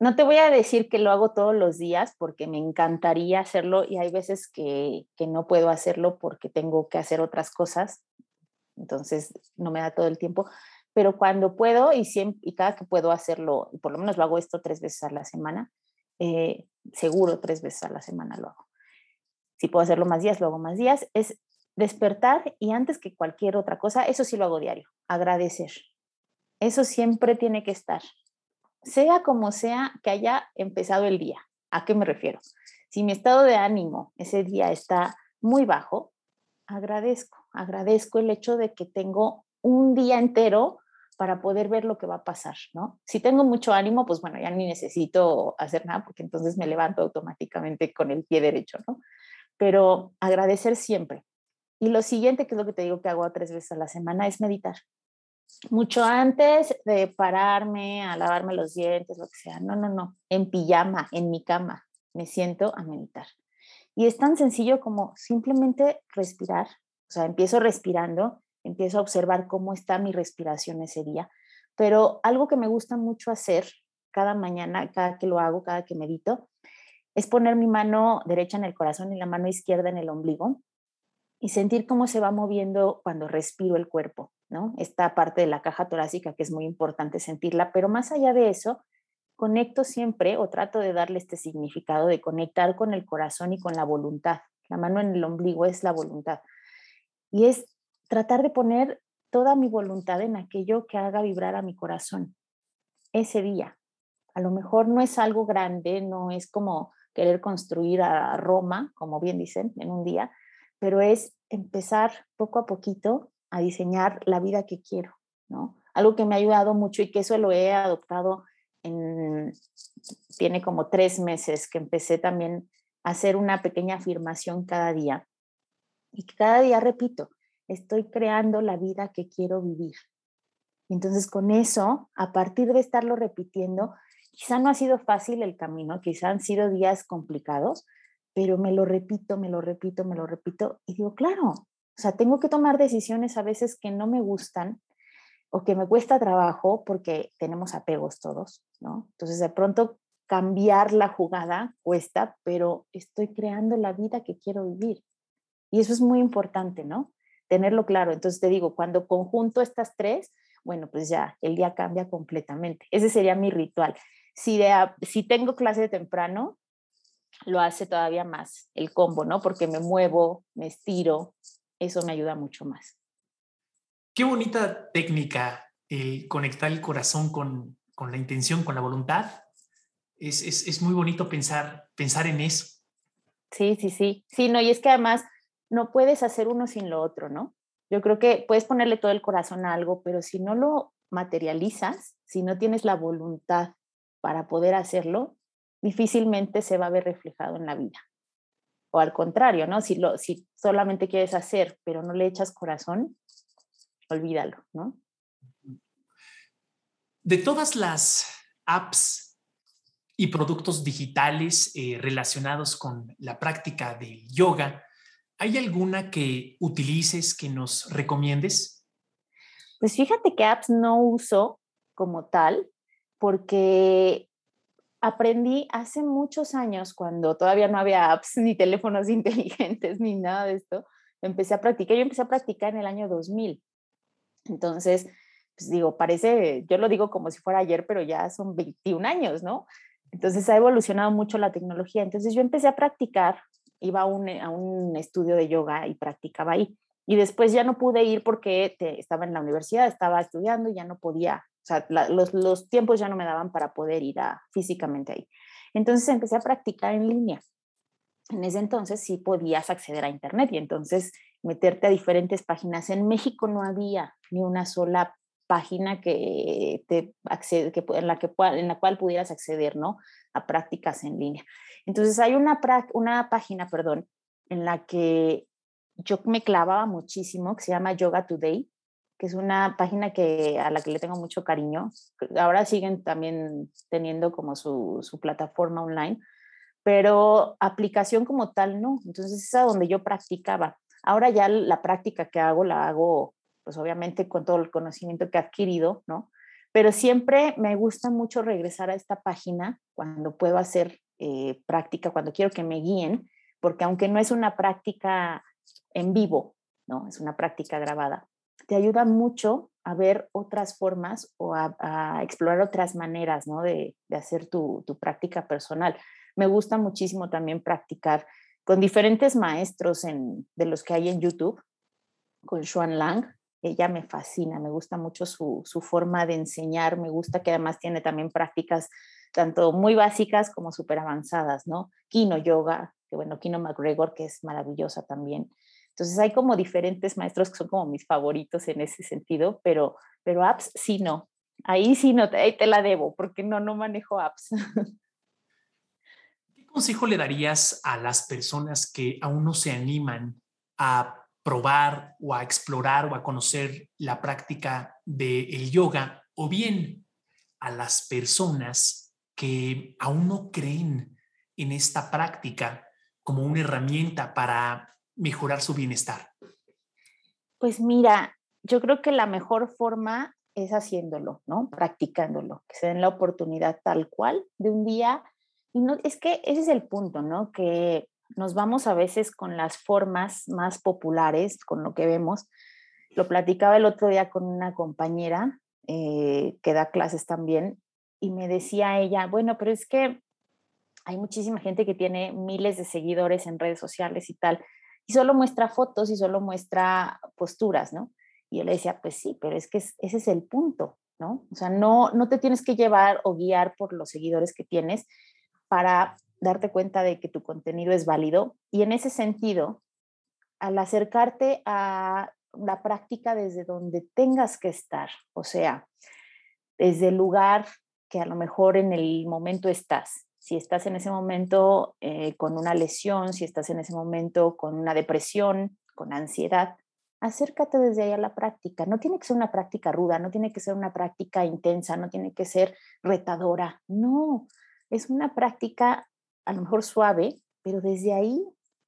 no te voy a decir que lo hago todos los días porque me encantaría hacerlo y hay veces que, no puedo hacerlo porque tengo que hacer otras cosas, entonces no me da todo el tiempo, pero cuando puedo y, siempre, y cada que puedo hacerlo, y por lo menos lo hago esto tres veces a la semana, eh, seguro tres veces a la semana lo hago. Si puedo hacerlo más días, lo hago más días, es despertar y antes que cualquier otra cosa, eso sí lo hago diario, agradecer. Eso siempre tiene que estar sea como sea que haya empezado el día. ¿A qué me refiero? Si mi estado de ánimo ese día está muy bajo, agradezco, agradezco el hecho de que tengo un día entero para poder ver lo que va a pasar, ¿no? Si tengo mucho ánimo, pues bueno, ya ni necesito hacer nada porque entonces me levanto automáticamente con el pie derecho, ¿no? Pero agradecer siempre. Y lo siguiente, que es lo que te digo que hago tres veces a la semana, es meditar mucho antes de pararme a lavarme los dientes, lo que sea. No, no, no. En pijama, en mi cama, me siento a meditar. Y es tan sencillo como simplemente respirar. O sea, empiezo respirando, empiezo a observar cómo está mi respiración ese día. Pero algo que me gusta mucho hacer cada mañana, cada que lo hago, cada que medito, es poner mi mano derecha en el corazón y la mano izquierda en el ombligo y sentir cómo se va moviendo cuando respiro el cuerpo. Esta parte de la caja torácica que es muy importante sentirla, pero más allá de eso, conecto siempre o trato de darle este significado de conectar con el corazón y con la voluntad. La mano en el ombligo es la voluntad. Y es tratar de poner toda mi voluntad en aquello que haga vibrar a mi corazón ese día. A lo mejor no es algo grande, no es como querer construir a Roma, como bien dicen, en un día, pero es empezar poco a poquito a diseñar la vida que quiero, ¿no? Algo que me ha ayudado mucho y que eso lo he adoptado en, tiene como tres meses que empecé también a hacer una pequeña afirmación cada día. Y cada día repito, estoy creando la vida que quiero vivir. Entonces con eso, a partir de estarlo repitiendo, quizá no ha sido fácil el camino, quizá han sido días complicados, pero me lo repito, me lo repito, me lo repito y digo, claro, o sea, tengo que tomar decisiones a veces que no me gustan o que me cuesta trabajo porque tenemos apegos todos, ¿no? Entonces, de pronto cambiar la jugada cuesta, pero estoy creando la vida que quiero vivir. Y eso es muy importante, ¿no? Tenerlo claro. Entonces, te digo, cuando conjunto estas tres, bueno, pues ya el día cambia completamente. Ese sería mi ritual. Si, si tengo clase de temprano, lo hace todavía más el combo, ¿no? Porque me muevo, me estiro, eso me ayuda mucho más. Qué bonita técnica conectar el corazón con, con la intención, con la voluntad, es, es, es, muy bonito pensar, pensar en eso. Sí, sí, sí. Sí, no, y es que además no puedes hacer uno sin lo otro, ¿no? Yo creo que puedes ponerle todo el corazón a algo, pero si no lo materializas, si no tienes la voluntad para poder hacerlo, difícilmente se va a ver reflejado en la vida. O al contrario, ¿no? Si, lo, si solamente quieres hacer, pero no le echas corazón, olvídalo, ¿no? De todas las apps y productos digitales eh, relacionados con la práctica del yoga, ¿hay alguna que utilices, que nos recomiendes? Pues fíjate que apps no uso como tal, porque aprendí hace muchos años, cuando todavía no había apps ni teléfonos inteligentes ni nada de esto, empecé a practicar. Yo empecé a practicar en el año 2000. Entonces, pues digo, parece, yo lo digo como si fuera ayer, pero ya son 21 años, ¿no? Entonces ha evolucionado mucho la tecnología. Entonces yo empecé a practicar, iba a un, a un estudio de yoga y practicaba ahí. Y después ya no pude ir porque estaba en la universidad, estaba estudiando y ya no podía sea, los, tiempos ya no me daban para poder ir físicamente ahí. Entonces empecé a practicar en línea. En ese entonces sí podías acceder a Internet y entonces meterte a diferentes páginas. En México no había ni una sola página que te accede, que, en, la que, en la cual pudieras acceder ¿no? a prácticas en línea. Entonces hay una, una página, perdón, en la que yo me clavaba muchísimo, que se llama Yoga Today, que es una página que, a la que le tengo mucho cariño. Ahora siguen también teniendo como su, su plataforma online, pero aplicación como tal no. Entonces es a donde yo practicaba. Ahora ya la práctica que hago la hago, pues obviamente con todo el conocimiento que he adquirido, ¿no? Pero siempre me gusta mucho regresar a esta página cuando puedo hacer eh, práctica, cuando quiero que me guíen, porque aunque no es una práctica en vivo, ¿no? Es una práctica grabada te ayuda mucho a ver otras formas o a, explorar otras maneras ¿no? de, hacer tu, práctica personal. Me gusta muchísimo también practicar con diferentes maestros de los que hay en YouTube, con Xuan Lang. Ella me fascina, me gusta mucho su, su forma de enseñar, me gusta que además tiene también prácticas tanto muy básicas como súper avanzadas, ¿no? Kino Yoga, que bueno, Kino McGregor, que es maravillosa también. Entonces hay como diferentes maestros que son como mis favoritos en ese sentido, pero, pero apps sí no. Ahí sí no, ahí te la debo, porque no, no manejo apps. ¿Qué consejo le darías a las personas que aún no se animan a probar o a explorar o a conocer la práctica del yoga o bien a las personas que aún no creen en esta práctica como una herramienta para mejorar su bienestar? Pues mira, yo creo que la mejor forma es haciéndolo, ¿no? Practicándolo, que se den la oportunidad tal cual de un día. Y no, es que ese es el punto, ¿no? Que nos vamos a veces con las formas más populares, con lo que vemos. Lo platicaba el otro día con una compañera eh, que da clases también y me decía ella, bueno, pero es que hay muchísima gente que tiene miles de seguidores en redes sociales y tal, y solo muestra fotos y solo muestra posturas, ¿no? Y yo le decía, pues sí, pero es que ese es el punto, ¿no? O sea, no, no te tienes que llevar o guiar por los seguidores que tienes para darte cuenta de que tu contenido es válido. Y en ese sentido, al acercarte a la práctica desde donde tengas que estar, o sea, desde el lugar que a lo mejor en el momento estás, si estás en ese momento eh, con una lesión, si estás en ese momento con una depresión, con ansiedad, acércate desde ahí a la práctica. No tiene que ser una práctica ruda, no tiene que ser una práctica intensa, no tiene que ser retadora. No, es una práctica a lo mejor suave, pero desde ahí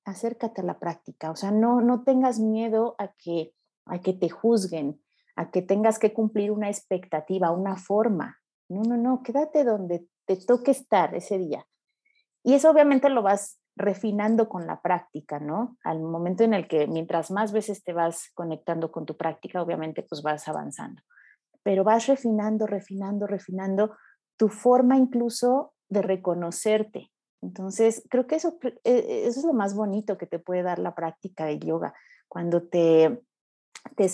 acércate a la práctica. O sea, no, no tengas miedo a que, a que te juzguen, a que tengas que cumplir una expectativa, una forma. No, no, no, quédate donde te toque estar ese día. Y eso obviamente lo vas refinando con la práctica, ¿no? Al momento en el que mientras más veces te vas conectando con tu práctica, obviamente pues vas avanzando. Pero vas refinando, refinando, refinando tu forma incluso de reconocerte. Entonces, creo que eso, e, eso es lo más bonito que te puede dar la práctica de yoga, cuando te, te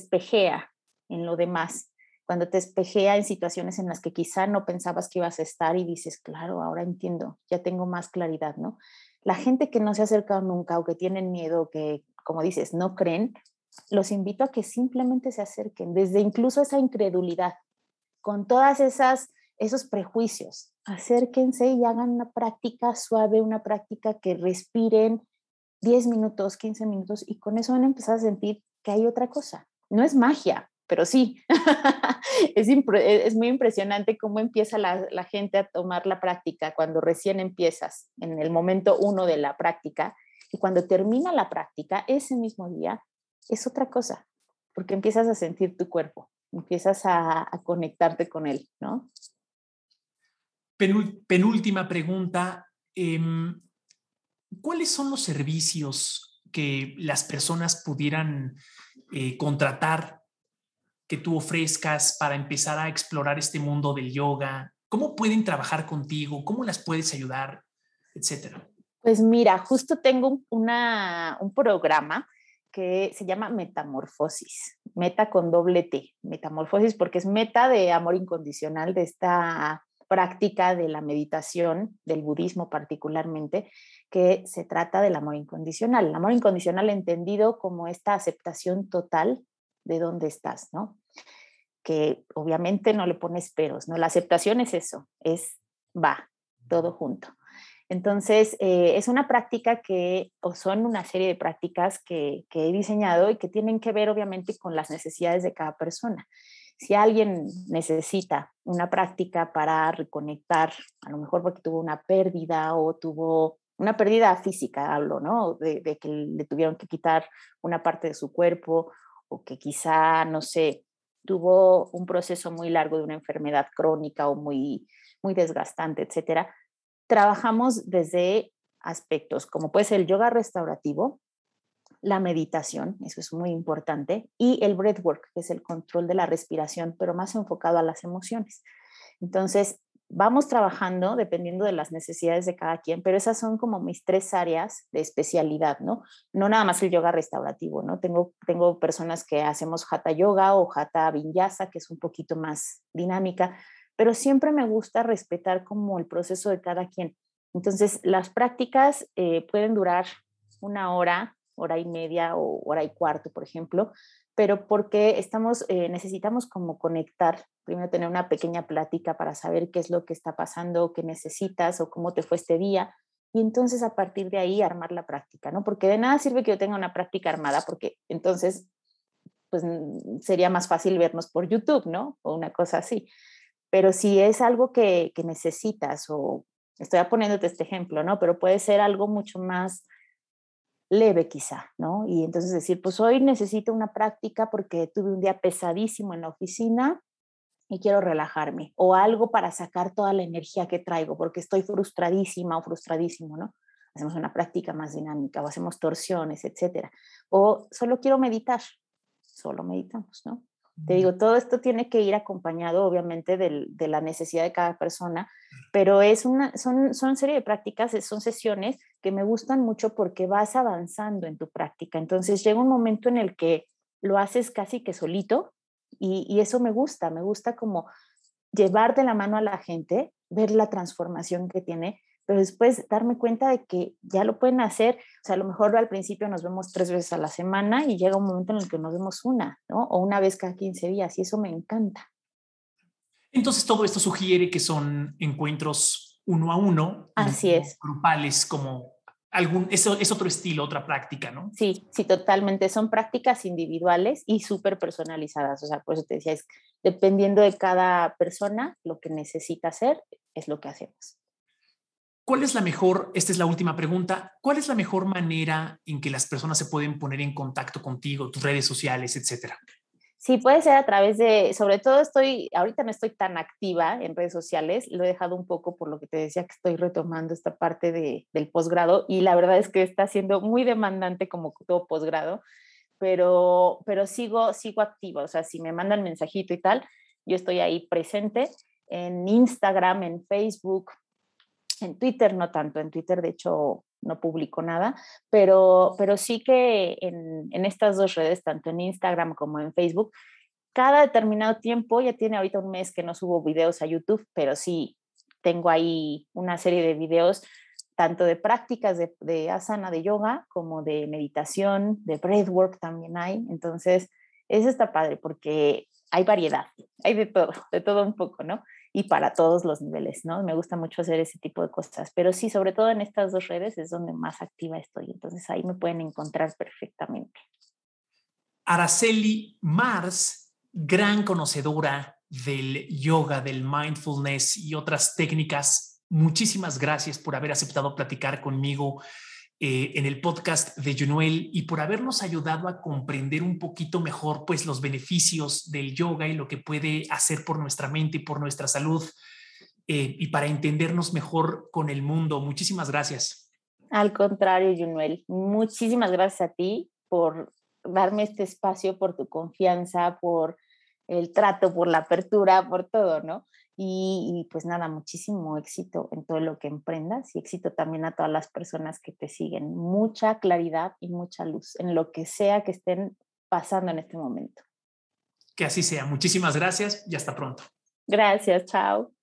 en lo demás cuando te espejea en situaciones en las que quizá no pensabas que ibas a estar y dices, claro, ahora entiendo, ya tengo más claridad, ¿no? La gente que no se ha acercado nunca o que tienen miedo, que, como dices, no creen, los invito a que simplemente se acerquen, desde incluso esa incredulidad, con todas esas esos prejuicios. Acérquense y hagan una práctica suave, una práctica que respiren 10 minutos, 15 minutos y con eso van a empezar a sentir que hay otra cosa. No es magia, pero sí, es, es, muy impresionante cómo empieza la, la, gente a tomar la práctica cuando recién empiezas, en el momento uno de la práctica, y cuando termina la práctica, ese mismo día, es otra cosa, porque empiezas a sentir tu cuerpo, empiezas a, conectarte con él, ¿no? penúltima pregunta. Em, ¿Cuáles son los servicios que las personas pudieran eh, contratar que tú ofrezcas para empezar a explorar este mundo del yoga? ¿Cómo pueden trabajar contigo? ¿Cómo las puedes ayudar? Etcétera. Pues mira, justo tengo un programa que se llama Metamorfosis, meta con doble T, Metamorfosis, porque es meta de amor incondicional de esta práctica de la meditación, del budismo particularmente, que se trata del amor incondicional. El amor incondicional entendido como esta aceptación total de dónde estás, ¿no? Que obviamente no le pones peros, ¿no? La aceptación es eso, es va, todo junto. Entonces, eh, es una práctica que, o son una serie de prácticas que, que he diseñado y que tienen que ver obviamente con las necesidades de cada persona si alguien necesita una práctica para reconectar, a lo mejor porque tuvo una pérdida o tuvo una pérdida física, hablo, ¿no? De, que le tuvieron que quitar una parte de su cuerpo o que quizá, no sé, tuvo un proceso muy largo de una enfermedad crónica o muy, muy desgastante, etcétera. Trabajamos desde aspectos como puede ser el yoga restaurativo, la meditación, eso es muy importante, y el breathwork, que es el control de la respiración, pero más enfocado a las emociones. Entonces, vamos trabajando dependiendo de las necesidades de cada quien, pero esas son como mis tres áreas de especialidad, ¿no? No nada más el yoga restaurativo, ¿no? Tengo, tengo personas que hacemos hatha yoga o hatha vinyasa, que es un poquito más dinámica, pero siempre me gusta respetar como el proceso de cada quien. Entonces, las prácticas eh, pueden durar una hora, hora y media o hora y cuarto, por ejemplo, pero porque estamos, eh, necesitamos como conectar, primero tener una pequeña plática para saber qué es lo que está pasando, qué necesitas o cómo te fue este día, y entonces a partir de ahí armar la práctica, ¿no? Porque de nada sirve que yo tenga una práctica armada, porque entonces pues sería más fácil vernos por YouTube, ¿no? O una cosa así. Pero si es algo que, que necesitas o estoy poniéndote este ejemplo, ¿no? Pero puede ser algo mucho más leve quizá, ¿no? Y entonces decir, pues hoy necesito una práctica porque tuve un día pesadísimo en la oficina y quiero relajarme, o algo para sacar toda la energía que traigo porque estoy frustradísima o frustradísimo, ¿no? Hacemos una práctica más dinámica o hacemos torsiones, etcétera. O solo quiero meditar, solo meditamos, ¿no? Te digo, todo esto tiene que ir acompañado, obviamente, de la necesidad de cada persona, pero es una, son, son serie de prácticas, son sesiones que me gustan mucho porque vas avanzando en tu práctica. Entonces llega un momento en el que lo haces casi que solito y, y eso me gusta, me gusta como llevar de la mano a la gente, ver la transformación que tiene pero después darme cuenta de que ya lo pueden hacer, o sea, a lo mejor al principio nos vemos tres veces a la semana y llega un momento en el que nos vemos una, ¿no? O una vez cada 15 días y eso me encanta. Entonces todo esto sugiere que son encuentros uno a uno. Así es. Grupales como algún, eso es otro estilo, otra práctica, ¿no? Sí, sí, totalmente. Son prácticas individuales y súper personalizadas. O sea, por eso te decía, es dependiendo de cada persona, lo que necesita hacer es lo que hacemos. ¿Cuál es la mejor, esta es la última pregunta, cuál es la mejor manera en que las personas se pueden poner en contacto contigo, tus redes sociales, etcétera? Sí, puede ser a través de, sobre todo estoy, ahorita no estoy tan activa en redes sociales, lo he dejado un poco por lo que te decía que estoy retomando esta parte de, del posgrado y la verdad es que está siendo muy demandante como todo posgrado, pero, pero sigo, sigo activa, o sea, si me mandan mensajito y tal, yo estoy ahí presente en Instagram, en Facebook, en Twitter no tanto, en Twitter de hecho no publico nada, pero, pero sí que en, en, estas dos redes, tanto en Instagram como en Facebook, cada determinado tiempo, ya tiene ahorita un mes que no subo videos a YouTube, pero sí tengo ahí una serie de videos tanto de prácticas de, de asana, de yoga, como de meditación, de breathwork también hay. Entonces, eso está padre porque hay variedad, hay de todo, de todo un poco, ¿no? Y para todos los niveles, ¿no? Me gusta mucho hacer ese tipo de cosas, pero sí, sobre todo en estas dos redes es donde más activa estoy, entonces ahí me pueden encontrar perfectamente. Araceli Mars, gran conocedora del yoga, del mindfulness y otras técnicas. Muchísimas gracias por haber aceptado platicar conmigo eh, en el podcast de Junuel y por habernos ayudado a comprender un poquito mejor pues los beneficios del yoga y lo que puede hacer por nuestra mente y por nuestra salud eh, y para entendernos mejor con el mundo. Muchísimas gracias. Al contrario, Junuel, muchísimas gracias a ti por darme este espacio, por tu confianza, por el trato, por la apertura, por todo, ¿no? Y, pues nada, muchísimo éxito en todo lo que emprendas y éxito también a todas las personas que te siguen. Mucha claridad y mucha luz en lo que sea que estén pasando en este momento. Que así sea. Muchísimas gracias y hasta pronto. Gracias, chao.